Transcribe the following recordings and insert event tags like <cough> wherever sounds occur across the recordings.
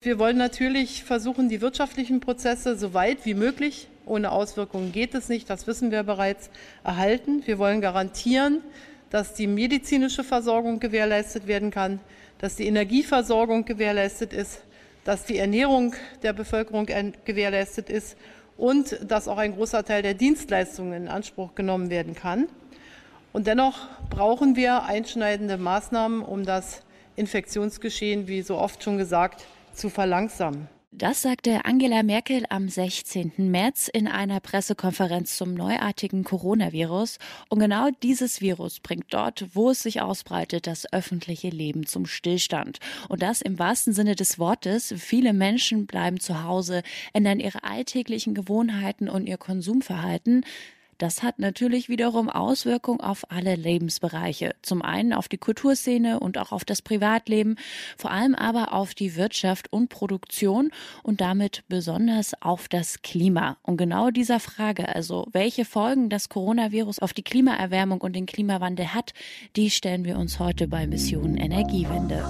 Wir wollen natürlich versuchen, die wirtschaftlichen Prozesse so weit wie möglich, ohne Auswirkungen geht es nicht, das wissen wir bereits, erhalten. Wir wollen garantieren, dass die medizinische Versorgung gewährleistet werden kann, dass die Energieversorgung gewährleistet ist, dass die Ernährung der Bevölkerung gewährleistet ist und dass auch ein großer Teil der Dienstleistungen in Anspruch genommen werden kann. Und dennoch brauchen wir einschneidende Maßnahmen, um das Infektionsgeschehen, wie so oft schon gesagt, zu verlangsamen. Das sagte Angela Merkel am 16. März in einer Pressekonferenz zum neuartigen Coronavirus. Und genau dieses Virus bringt dort, wo es sich ausbreitet, das öffentliche Leben zum Stillstand. Und das im wahrsten Sinne des Wortes. Viele Menschen bleiben zu Hause, ändern ihre alltäglichen Gewohnheiten und ihr Konsumverhalten. Das hat natürlich wiederum Auswirkungen auf alle Lebensbereiche. Zum einen auf die Kulturszene und auch auf das Privatleben, vor allem aber auf die Wirtschaft und Produktion und damit besonders auf das Klima. Und genau dieser Frage, also welche Folgen das Coronavirus auf die Klimaerwärmung und den Klimawandel hat, die stellen wir uns heute bei Mission Energiewende.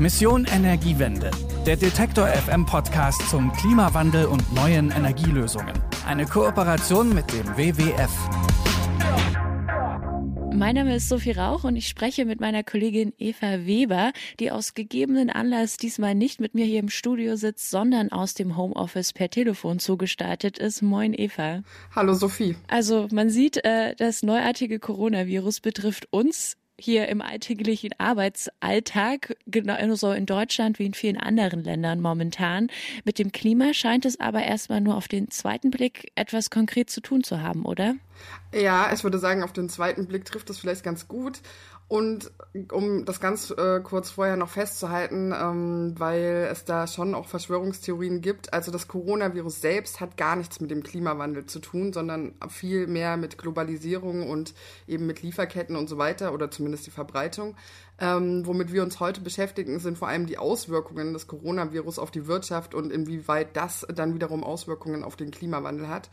Mission Energiewende, der Detektor FM Podcast zum Klimawandel und neuen Energielösungen. Eine Kooperation mit dem WWF. Mein Name ist Sophie Rauch und ich spreche mit meiner Kollegin Eva Weber, die aus gegebenen Anlass diesmal nicht mit mir hier im Studio sitzt, sondern aus dem Homeoffice per Telefon zugestartet ist. Moin Eva. Hallo Sophie. Also man sieht, äh, das neuartige Coronavirus betrifft uns hier im alltäglichen Arbeitsalltag, genauso in Deutschland wie in vielen anderen Ländern momentan. Mit dem Klima scheint es aber erstmal nur auf den zweiten Blick etwas konkret zu tun zu haben, oder? Ja, ich würde sagen, auf den zweiten Blick trifft es vielleicht ganz gut. Und um das ganz äh, kurz vorher noch festzuhalten, ähm, weil es da schon auch Verschwörungstheorien gibt, also das Coronavirus selbst hat gar nichts mit dem Klimawandel zu tun, sondern viel mehr mit Globalisierung und eben mit Lieferketten und so weiter oder zumindest die Verbreitung. Ähm, womit wir uns heute beschäftigen, sind vor allem die Auswirkungen des Coronavirus auf die Wirtschaft und inwieweit das dann wiederum Auswirkungen auf den Klimawandel hat.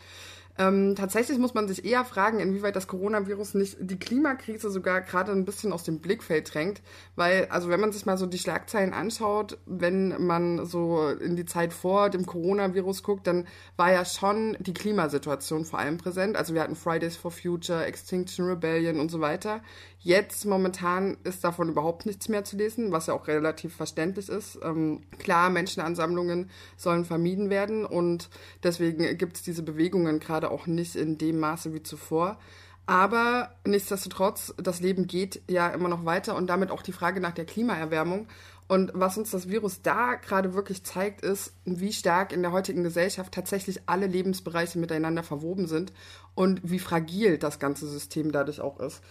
Ähm, tatsächlich muss man sich eher fragen, inwieweit das Coronavirus nicht die Klimakrise sogar gerade ein bisschen aus dem Blickfeld drängt. Weil, also wenn man sich mal so die Schlagzeilen anschaut, wenn man so in die Zeit vor dem Coronavirus guckt, dann war ja schon die Klimasituation vor allem präsent. Also wir hatten Fridays for Future, Extinction Rebellion und so weiter. Jetzt momentan ist davon überhaupt nichts mehr zu lesen, was ja auch relativ verständlich ist. Ähm, klar, Menschenansammlungen sollen vermieden werden und deswegen gibt es diese Bewegungen gerade auch nicht in dem Maße wie zuvor. Aber nichtsdestotrotz, das Leben geht ja immer noch weiter und damit auch die Frage nach der Klimaerwärmung. Und was uns das Virus da gerade wirklich zeigt, ist, wie stark in der heutigen Gesellschaft tatsächlich alle Lebensbereiche miteinander verwoben sind und wie fragil das ganze System dadurch auch ist.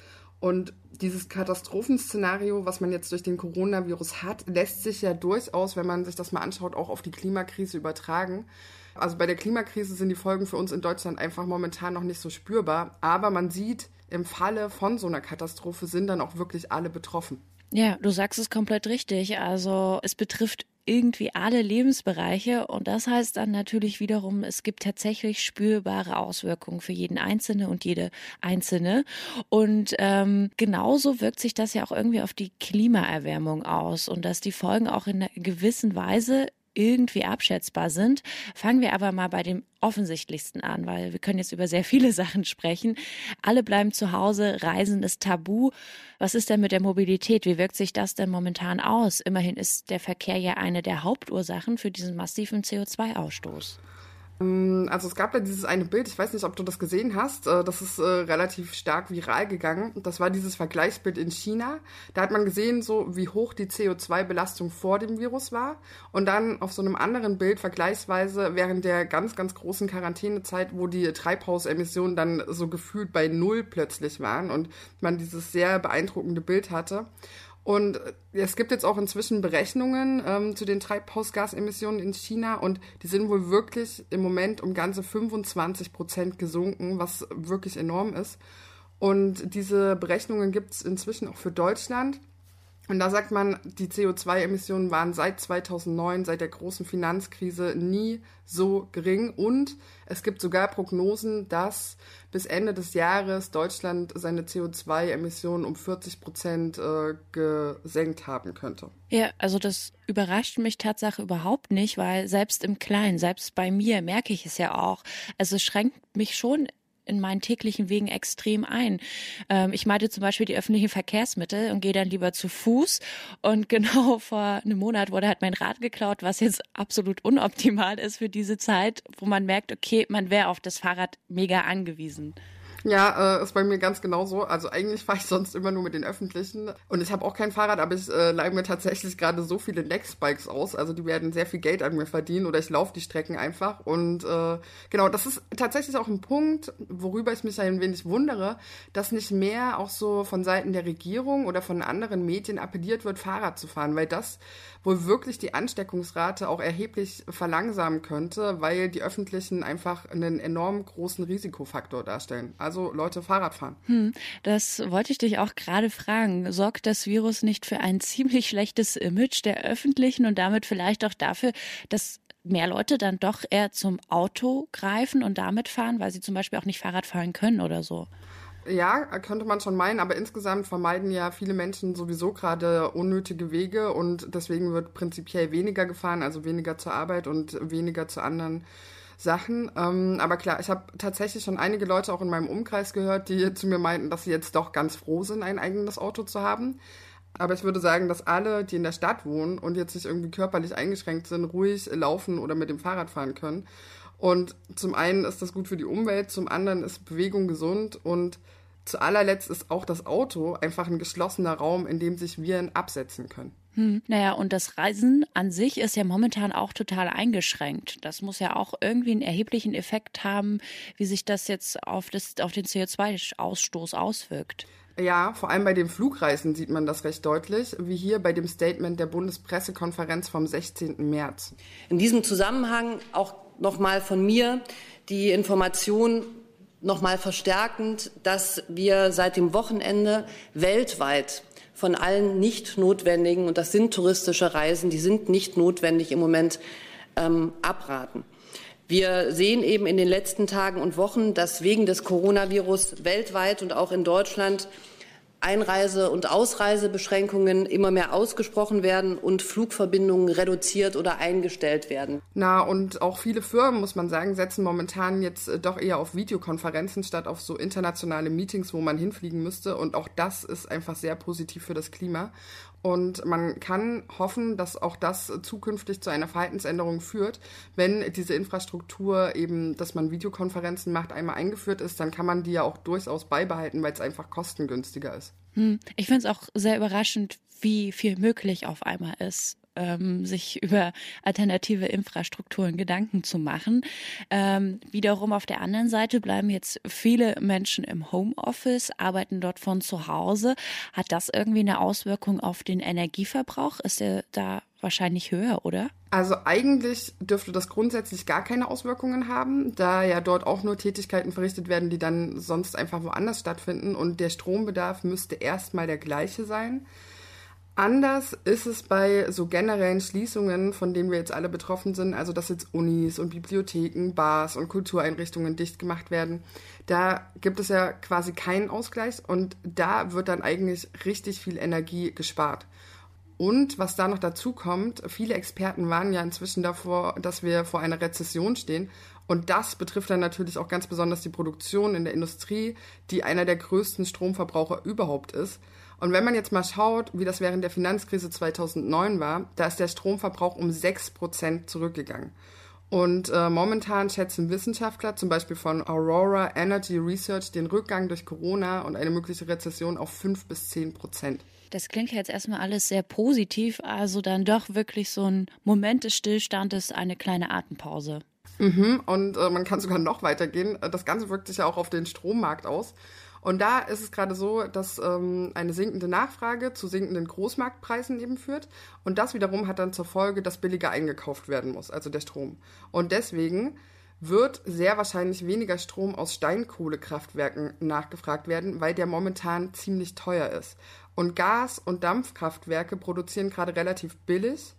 Und dieses Katastrophenszenario, was man jetzt durch den Coronavirus hat, lässt sich ja durchaus, wenn man sich das mal anschaut, auch auf die Klimakrise übertragen. Also bei der Klimakrise sind die Folgen für uns in Deutschland einfach momentan noch nicht so spürbar. Aber man sieht, im Falle von so einer Katastrophe sind dann auch wirklich alle betroffen. Ja, du sagst es komplett richtig. Also es betrifft irgendwie alle Lebensbereiche und das heißt dann natürlich wiederum, es gibt tatsächlich spürbare Auswirkungen für jeden Einzelne und jede Einzelne. Und ähm, genauso wirkt sich das ja auch irgendwie auf die Klimaerwärmung aus und dass die Folgen auch in einer gewissen Weise irgendwie abschätzbar sind. Fangen wir aber mal bei dem offensichtlichsten an, weil wir können jetzt über sehr viele <laughs> Sachen sprechen. Alle bleiben zu Hause, Reisen ist tabu. Was ist denn mit der Mobilität? Wie wirkt sich das denn momentan aus? Immerhin ist der Verkehr ja eine der Hauptursachen für diesen massiven CO2-Ausstoß. Ähm, also es gab ja dieses eine Bild, ich weiß nicht, ob du das gesehen hast, äh, das ist äh, relativ stark viral gegangen. Das war dieses Vergleichsbild in China. Da hat man gesehen, so wie hoch die CO2-Belastung vor dem Virus war. Und dann auf so einem anderen Bild vergleichsweise während der ganz, ganz großen Quarantänezeit, wo die Treibhausemissionen dann so gefühlt bei Null plötzlich waren und man dieses sehr beeindruckende Bild hatte. Und es gibt jetzt auch inzwischen Berechnungen ähm, zu den Treibhausgasemissionen in China und die sind wohl wirklich im Moment um ganze 25 Prozent gesunken, was wirklich enorm ist. Und diese Berechnungen gibt es inzwischen auch für Deutschland. Und da sagt man, die CO2-Emissionen waren seit 2009, seit der großen Finanzkrise nie so gering. Und es gibt sogar Prognosen, dass bis Ende des Jahres Deutschland seine CO2-Emissionen um 40 Prozent äh, gesenkt haben könnte. Ja, also das überrascht mich Tatsache überhaupt nicht, weil selbst im Kleinen, selbst bei mir merke ich es ja auch. Also es schränkt mich schon in meinen täglichen Wegen extrem ein. Ähm, ich meide zum Beispiel die öffentlichen Verkehrsmittel und gehe dann lieber zu Fuß. Und <laughs> genau vor einem Monat wurde halt mein Rad geklaut, was jetzt absolut unoptimal ist für diese Zeit, wo man merkt, okay, man wäre auf das Fahrrad mega angewiesen. Ja, äh, ist bei mir ganz genauso. Also eigentlich fahre ich sonst immer nur mit den öffentlichen. Und ich habe auch kein Fahrrad, aber ich äh, leihe mir tatsächlich gerade so viele Nextbikes aus. Also die werden sehr viel Geld an mir verdienen oder ich laufe die Strecken einfach. Und äh, genau, das ist tatsächlich auch ein Punkt, worüber ich mich ein wenig wundere, dass nicht mehr auch so von Seiten der Regierung oder von anderen Medien appelliert wird, Fahrrad zu fahren, weil das wohl wirklich die Ansteckungsrate auch erheblich verlangsamen könnte, weil die öffentlichen einfach einen enorm großen Risikofaktor darstellen. Also Leute Fahrrad fahren. Hm, das wollte ich dich auch gerade fragen. Sorgt das Virus nicht für ein <laughs> ziemlich schlechtes Image der öffentlichen und damit vielleicht auch dafür, dass mehr Leute dann doch eher zum Auto greifen und damit fahren, weil sie zum Beispiel auch nicht Fahrrad fahren können oder so? Ja, könnte man schon meinen, aber insgesamt vermeiden ja viele Menschen sowieso gerade unnötige Wege und deswegen wird prinzipiell weniger gefahren, also weniger zur Arbeit und weniger zu anderen Sachen. Ähm, aber klar, ich habe tatsächlich schon einige Leute auch in meinem Umkreis gehört, die zu mir meinten, dass sie jetzt doch ganz froh sind, ein eigenes Auto zu haben. Aber ich würde sagen, dass alle, die in der Stadt wohnen und jetzt nicht irgendwie körperlich eingeschränkt sind, ruhig laufen oder mit dem Fahrrad fahren können. Und zum einen ist das gut für die Umwelt, zum anderen ist Bewegung gesund und zu allerletzt ist auch das Auto einfach ein geschlossener Raum, in dem sich Viren absetzen können. Hm. Naja, und das Reisen an sich ist ja momentan auch total eingeschränkt. Das muss ja auch irgendwie einen erheblichen Effekt haben, wie sich das jetzt auf, das, auf den CO2-Ausstoß auswirkt. Ja, vor allem bei den Flugreisen sieht man das recht deutlich, wie hier bei dem Statement der Bundespressekonferenz vom 16. März. In diesem Zusammenhang auch nochmal von mir die Information nochmal verstärkend, dass wir seit dem Wochenende weltweit von allen nicht notwendigen, und das sind touristische Reisen, die sind nicht notwendig im Moment, ähm, abraten. Wir sehen eben in den letzten Tagen und Wochen, dass wegen des Coronavirus weltweit und auch in Deutschland Einreise- und Ausreisebeschränkungen immer mehr ausgesprochen werden und Flugverbindungen reduziert oder eingestellt werden. Na, und auch viele Firmen, muss man sagen, setzen momentan jetzt äh, doch eher auf Videokonferenzen statt auf so internationale Meetings, wo man hinfliegen müsste. Und auch das ist einfach sehr positiv für das Klima. Und man kann hoffen, dass auch das zukünftig zu einer Verhaltensänderung führt. Wenn diese Infrastruktur eben, dass man Videokonferenzen macht, einmal eingeführt ist, dann kann man die ja auch durchaus beibehalten, weil es einfach kostengünstiger ist. Hm. Ich finde es auch sehr überraschend, wie viel möglich auf einmal ist ähm, sich <laughs> über alternative Infrastrukturen Gedanken zu machen. Ähm, wiederum auf der anderen Seite bleiben jetzt viele Menschen im Homeoffice, arbeiten dort von zu Hause. Hat das irgendwie eine Auswirkung auf den Energieverbrauch? Ist der da wahrscheinlich höher, oder? Also eigentlich dürfte das grundsätzlich gar keine Auswirkungen haben, da ja dort auch nur Tätigkeiten verrichtet werden, die dann sonst einfach woanders stattfinden und der Strombedarf müsste erstmal der gleiche sein. Anders ist es bei so generellen Schließungen, von denen wir jetzt alle betroffen sind, also dass jetzt Unis und Bibliotheken, Bars und Kultureinrichtungen dicht gemacht werden. Da gibt es ja quasi keinen Ausgleich und da wird dann eigentlich richtig viel Energie gespart. Und was da noch dazu kommt, viele Experten waren ja inzwischen davor, dass wir vor einer Rezession stehen. Und das betrifft dann natürlich auch ganz besonders die Produktion in der Industrie, die einer der größten Stromverbraucher überhaupt ist. Und wenn man jetzt mal schaut, wie das während der Finanzkrise 2009 war, da ist der Stromverbrauch um 6% zurückgegangen. Und äh, momentan schätzen Wissenschaftler, zum Beispiel von Aurora Energy Research, den Rückgang durch Corona und eine mögliche Rezession auf 5 bis 10 Prozent. Das klingt jetzt erstmal alles sehr positiv, also dann doch wirklich so ein Moment des Stillstandes, eine kleine Atempause. Mhm, und äh, man kann sogar noch weitergehen. Das Ganze wirkt sich ja auch auf den Strommarkt aus. Und da ist es gerade so, dass ähm, eine sinkende Nachfrage zu sinkenden Großmarktpreisen eben führt. Und das wiederum hat dann zur Folge, dass billiger eingekauft werden muss, also der Strom. Und deswegen wird sehr wahrscheinlich weniger Strom aus Steinkohlekraftwerken nachgefragt werden, weil der momentan ziemlich teuer ist. Und Gas- und Dampfkraftwerke produzieren gerade relativ billig.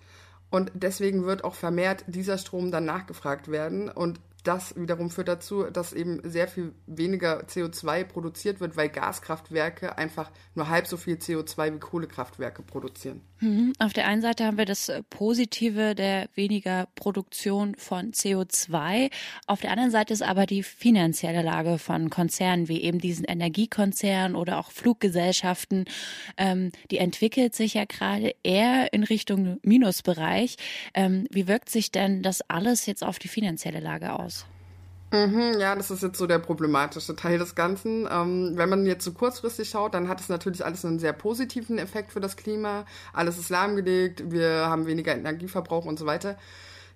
Und deswegen wird auch vermehrt dieser Strom dann nachgefragt werden. Und das wiederum führt dazu, dass eben sehr viel weniger CO2 produziert wird, weil Gaskraftwerke einfach nur halb so viel CO2 wie Kohlekraftwerke produzieren. Mhm. Auf der einen Seite haben wir das Positive der weniger Produktion von CO2. Auf der anderen Seite ist aber die finanzielle Lage von Konzernen wie eben diesen Energiekonzernen oder auch Fluggesellschaften, ähm, die entwickelt sich ja gerade eher in Richtung Minusbereich. Ähm, wie wirkt sich denn das alles jetzt auf die finanzielle Lage aus? Mhm, ja, das ist jetzt so der problematische Teil des Ganzen. Ähm, wenn man jetzt so kurzfristig schaut, dann hat es natürlich alles einen sehr positiven Effekt für das Klima. Alles ist lahmgelegt, wir haben weniger Energieverbrauch und so weiter.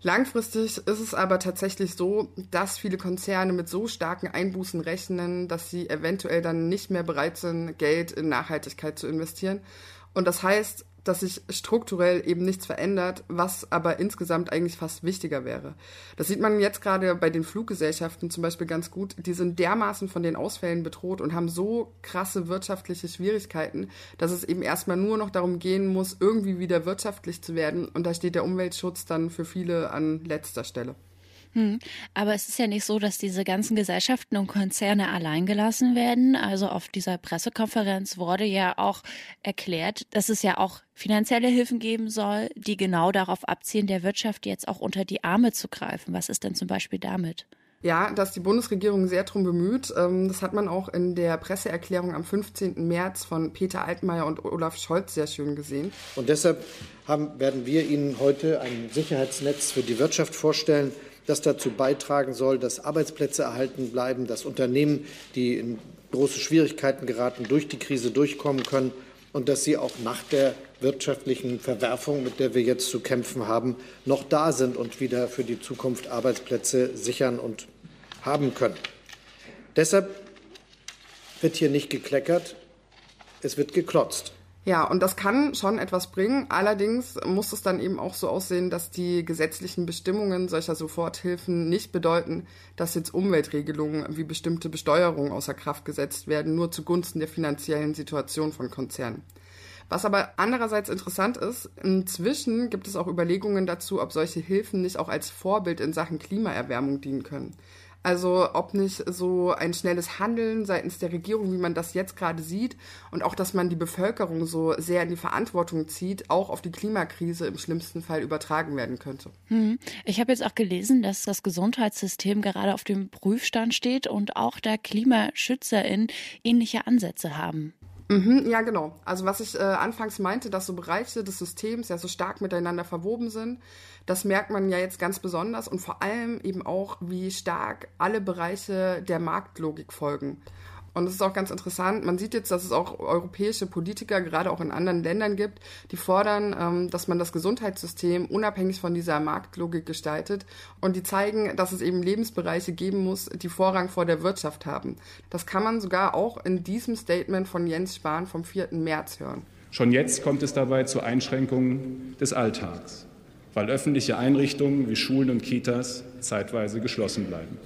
Langfristig ist es aber tatsächlich so, dass viele Konzerne mit so starken Einbußen rechnen, dass sie eventuell dann nicht mehr bereit sind, Geld in Nachhaltigkeit zu investieren. Und das heißt, dass sich strukturell eben nichts verändert, was aber insgesamt eigentlich fast wichtiger wäre. Das sieht man jetzt gerade bei den Fluggesellschaften zum Beispiel ganz gut. Die sind dermaßen von den Ausfällen bedroht und haben so krasse wirtschaftliche Schwierigkeiten, dass es eben erstmal nur noch darum gehen muss, irgendwie wieder wirtschaftlich zu werden. Und da steht der Umweltschutz dann für viele an letzter Stelle. Hm. Aber es ist ja nicht so, dass diese ganzen Gesellschaften und Konzerne allein gelassen werden. Also auf dieser Pressekonferenz wurde ja auch erklärt, dass es ja auch finanzielle Hilfen geben soll, die genau darauf abzielen, der Wirtschaft jetzt auch unter die Arme zu greifen. Was ist denn zum Beispiel damit? Ja, da ist die Bundesregierung sehr drum bemüht. Ähm, das hat man auch in der Presseerklärung am 15. März von Peter Altmaier und Olaf Scholz sehr schön gesehen. Und deshalb haben, werden wir Ihnen heute ein Sicherheitsnetz für die Wirtschaft vorstellen, das dazu beitragen soll, dass Arbeitsplätze erhalten bleiben, dass Unternehmen, die in große Schwierigkeiten geraten, durch die Krise durchkommen können und dass sie auch nach der wirtschaftlichen Verwerfung, mit der wir jetzt zu kämpfen haben, noch da sind und wieder für die Zukunft Arbeitsplätze sichern und haben können. Deshalb wird hier nicht gekleckert, es wird geklotzt. Ja, und das kann schon etwas bringen. Allerdings muss es dann eben auch so aussehen, dass die gesetzlichen Bestimmungen solcher Soforthilfen nicht bedeuten, dass jetzt Umweltregelungen wie bestimmte Besteuerungen außer Kraft gesetzt werden, nur zugunsten der finanziellen Situation von Konzernen. Was aber andererseits interessant ist, inzwischen gibt es auch Überlegungen dazu, ob solche Hilfen nicht auch als Vorbild in Sachen Klimaerwärmung dienen können. Also ob nicht so ein schnelles Handeln seitens der Regierung, wie man das jetzt gerade sieht, und auch, dass man die Bevölkerung so sehr in die Verantwortung zieht, auch auf die Klimakrise im schlimmsten Fall übertragen werden könnte. Hm. Ich habe jetzt auch gelesen, dass das Gesundheitssystem gerade auf dem Prüfstand steht und auch da KlimaschützerInnen ähnliche Ansätze haben. Mhm, ja, genau. Also was ich äh, anfangs meinte, dass so Bereiche des Systems ja so stark miteinander verwoben sind, das merkt man ja jetzt ganz besonders und vor allem eben auch, wie stark alle Bereiche der Marktlogik folgen. Und es ist auch ganz interessant, man sieht jetzt, dass es auch europäische Politiker, gerade auch in anderen Ländern gibt, die fordern, ähm, dass man das Gesundheitssystem unabhängig von dieser Marktlogik gestaltet. Und die zeigen, dass es eben Lebensbereiche geben muss, die Vorrang vor der Wirtschaft haben. Das kann man sogar auch in diesem Statement von Jens Spahn vom 4. März hören. Schon jetzt kommt es dabei zu Einschränkungen des Alltags, weil öffentliche Einrichtungen wie Schulen und Kitas zeitweise geschlossen bleiben.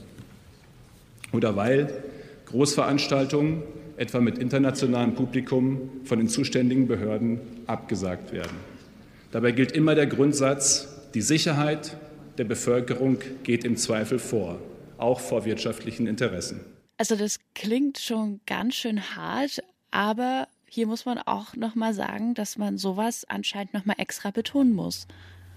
Oder weil Großveranstaltungen, etwa mit internationalem Publikum, von den zuständigen Behörden abgesagt werden. Dabei gilt immer der Grundsatz, die Sicherheit der Bevölkerung geht im Zweifel vor, auch vor wirtschaftlichen Interessen. Also das klingt schon ganz schön hart, aber hier muss man auch noch mal sagen, dass man sowas anscheinend noch mal extra betonen muss.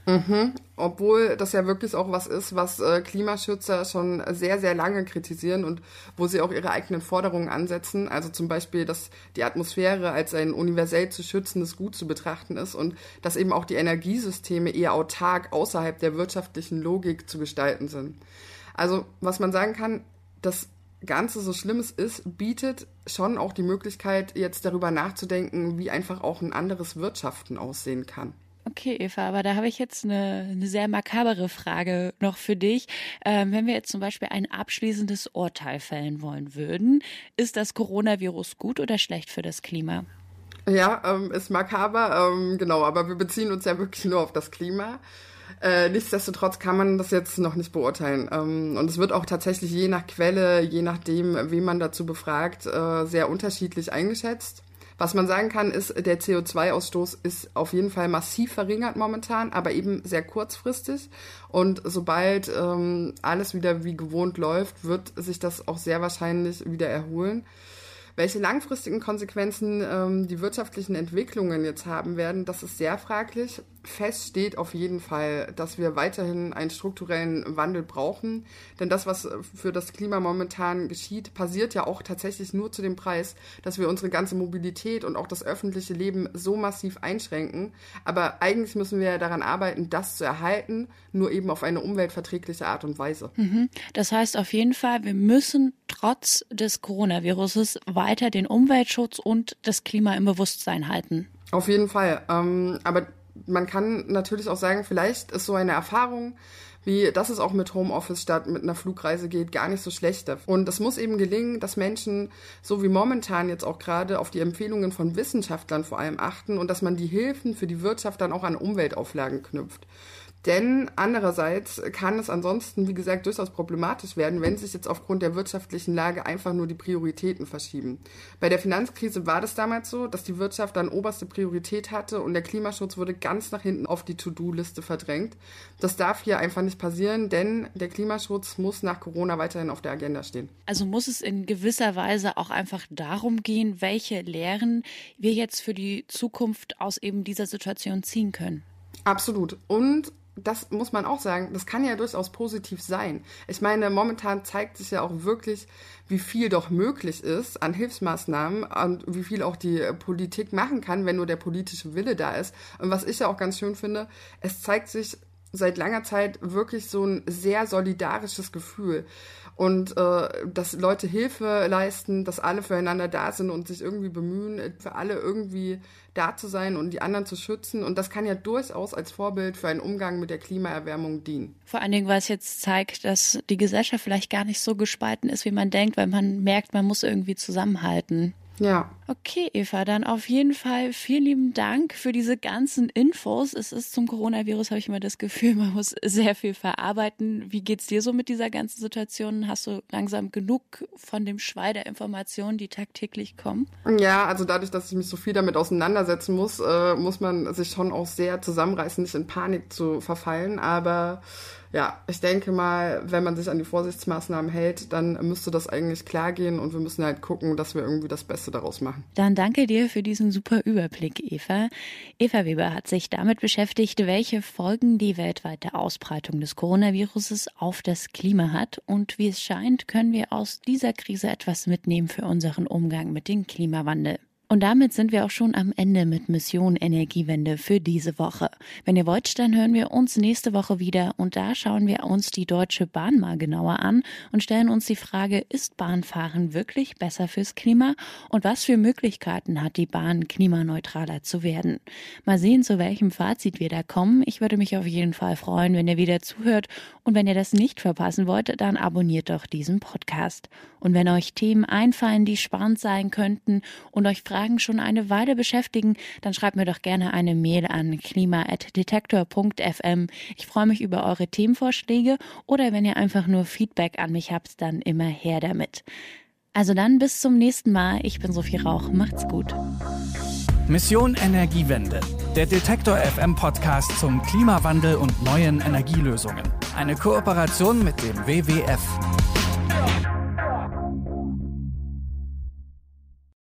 Mhm. Obwohl das ja wirklich auch was ist, was äh, Klimaschützer schon sehr, sehr lange kritisieren und wo sie auch ihre eigenen Forderungen ansetzen. Also zum Beispiel, dass die Atmosphäre als ein universell zu schützendes Gut zu betrachten ist und dass eben auch die Energiesysteme eher autark außerhalb der wirtschaftlichen Logik zu gestalten sind. Also was man sagen kann, das Ganze, so schlimm es ist, bietet schon auch die Möglichkeit, jetzt darüber nachzudenken, wie einfach auch ein anderes Wirtschaften aussehen kann. Okay, Eva, aber da habe ich jetzt eine, eine sehr makabere Frage noch für dich. Ähm, wenn wir jetzt zum Beispiel ein abschließendes Urteil fällen wollen würden, ist das Coronavirus gut oder schlecht für das Klima? Ja, ähm, ist makaber, ähm, genau, aber wir beziehen uns ja wirklich nur auf das Klima. Äh, nichtsdestotrotz kann man das jetzt noch nicht beurteilen. Ähm, und es wird auch tatsächlich je nach Quelle, je nachdem, wen man dazu befragt, äh, sehr unterschiedlich eingeschätzt. Was man sagen kann, ist, der CO2-Ausstoß ist auf jeden Fall massiv verringert momentan, aber eben sehr kurzfristig. Und sobald ähm, alles wieder wie gewohnt läuft, wird sich das auch sehr wahrscheinlich wieder erholen. Welche langfristigen Konsequenzen ähm, die wirtschaftlichen Entwicklungen jetzt haben werden, das ist sehr fraglich. Fest steht auf jeden Fall, dass wir weiterhin einen strukturellen Wandel brauchen. Denn das, was für das Klima momentan geschieht, passiert ja auch tatsächlich nur zu dem Preis, dass wir unsere ganze Mobilität und auch das öffentliche Leben so massiv einschränken. Aber eigentlich müssen wir ja daran arbeiten, das zu erhalten, nur eben auf eine umweltverträgliche Art und Weise. Mhm. Das heißt auf jeden Fall, wir müssen trotz des Coronaviruses weiter den Umweltschutz und das Klima im Bewusstsein halten. Auf jeden Fall. Ähm, aber man kann natürlich auch sagen, vielleicht ist so eine Erfahrung, wie dass es auch mit Homeoffice statt mit einer Flugreise geht, gar nicht so schlecht. Und es muss eben gelingen, dass Menschen, so wie momentan jetzt auch gerade, auf die Empfehlungen von Wissenschaftlern vor allem achten und dass man die Hilfen für die Wirtschaft dann auch an Umweltauflagen knüpft. Denn andererseits kann es ansonsten, wie gesagt, durchaus problematisch werden, wenn sich jetzt aufgrund der wirtschaftlichen Lage einfach nur die Prioritäten verschieben. Bei der Finanzkrise war das damals so, dass die Wirtschaft dann oberste Priorität hatte und der Klimaschutz wurde ganz nach hinten auf die To-Do-Liste verdrängt. Das darf hier einfach nicht passieren, denn der Klimaschutz muss nach Corona weiterhin auf der Agenda stehen. Also muss es in gewisser Weise auch einfach darum gehen, welche Lehren wir jetzt für die Zukunft aus eben dieser Situation ziehen können. Absolut. Und das muss man auch sagen, das kann ja durchaus positiv sein. Ich meine, momentan zeigt sich ja auch wirklich, wie viel doch möglich ist an Hilfsmaßnahmen und wie viel auch die Politik machen kann, wenn nur der politische Wille da ist. Und was ich ja auch ganz schön finde, es zeigt sich seit langer Zeit wirklich so ein sehr solidarisches Gefühl und äh, dass Leute Hilfe leisten, dass alle füreinander da sind und sich irgendwie bemühen, für alle irgendwie da zu sein und die anderen zu schützen. Und das kann ja durchaus als Vorbild für einen Umgang mit der Klimaerwärmung dienen. Vor allen Dingen, weil es jetzt zeigt, dass die Gesellschaft vielleicht gar nicht so gespalten ist, wie man denkt, weil man merkt, man muss irgendwie zusammenhalten. Ja. Okay, Eva, dann auf jeden Fall vielen lieben Dank für diese ganzen Infos. Es ist zum Coronavirus, habe ich immer das Gefühl, <laughs> man muss sehr viel verarbeiten. Wie geht's dir so mit dieser ganzen Situation? Hast du langsam genug von dem Schwall der Informationen, die tagtäglich kommen? Ja, also dadurch, dass ich mich so viel damit auseinandersetzen muss, äh, muss man sich schon auch sehr zusammenreißen, nicht in Panik zu verfallen. Aber ja, ich denke mal, wenn man sich an die Vorsichtsmaßnahmen hält, dann müsste das eigentlich klar gehen und wir müssen halt gucken, dass wir irgendwie das Beste daraus machen. Dann danke dir für diesen super Überblick, Eva. Eva Weber hat sich damit beschäftigt, welche Folgen die weltweite Ausbreitung des Coronaviruses auf das Klima hat und wie es scheint, können wir aus dieser Krise etwas mitnehmen für unseren Umgang mit dem Klimawandel. Und damit sind wir auch schon am Ende mit Mission Energiewende für diese Woche. Wenn ihr wollt, dann hören wir uns nächste Woche wieder und da schauen wir uns die Deutsche Bahn mal genauer an und stellen uns die Frage, ist Bahnfahren wirklich besser fürs Klima und was für Möglichkeiten hat die Bahn, klimaneutraler zu werden? Mal sehen, zu welchem Fazit wir da kommen. Ich würde mich auf jeden Fall freuen, wenn ihr wieder zuhört und wenn ihr das nicht verpassen wollt, dann abonniert doch diesen Podcast. Und wenn euch Themen einfallen, die spannend sein könnten und euch Fragen schon eine Weile beschäftigen, dann schreibt mir doch gerne eine Mail an klima.detektor.fm. Ich freue mich über eure Themenvorschläge oder wenn ihr einfach nur Feedback an mich habt, dann immer her damit. Also dann bis zum nächsten Mal. Ich bin Sophie Rauch. Macht's gut. Mission Energiewende. Der Detektor FM Podcast zum Klimawandel und neuen Energielösungen. Eine Kooperation mit dem WWF.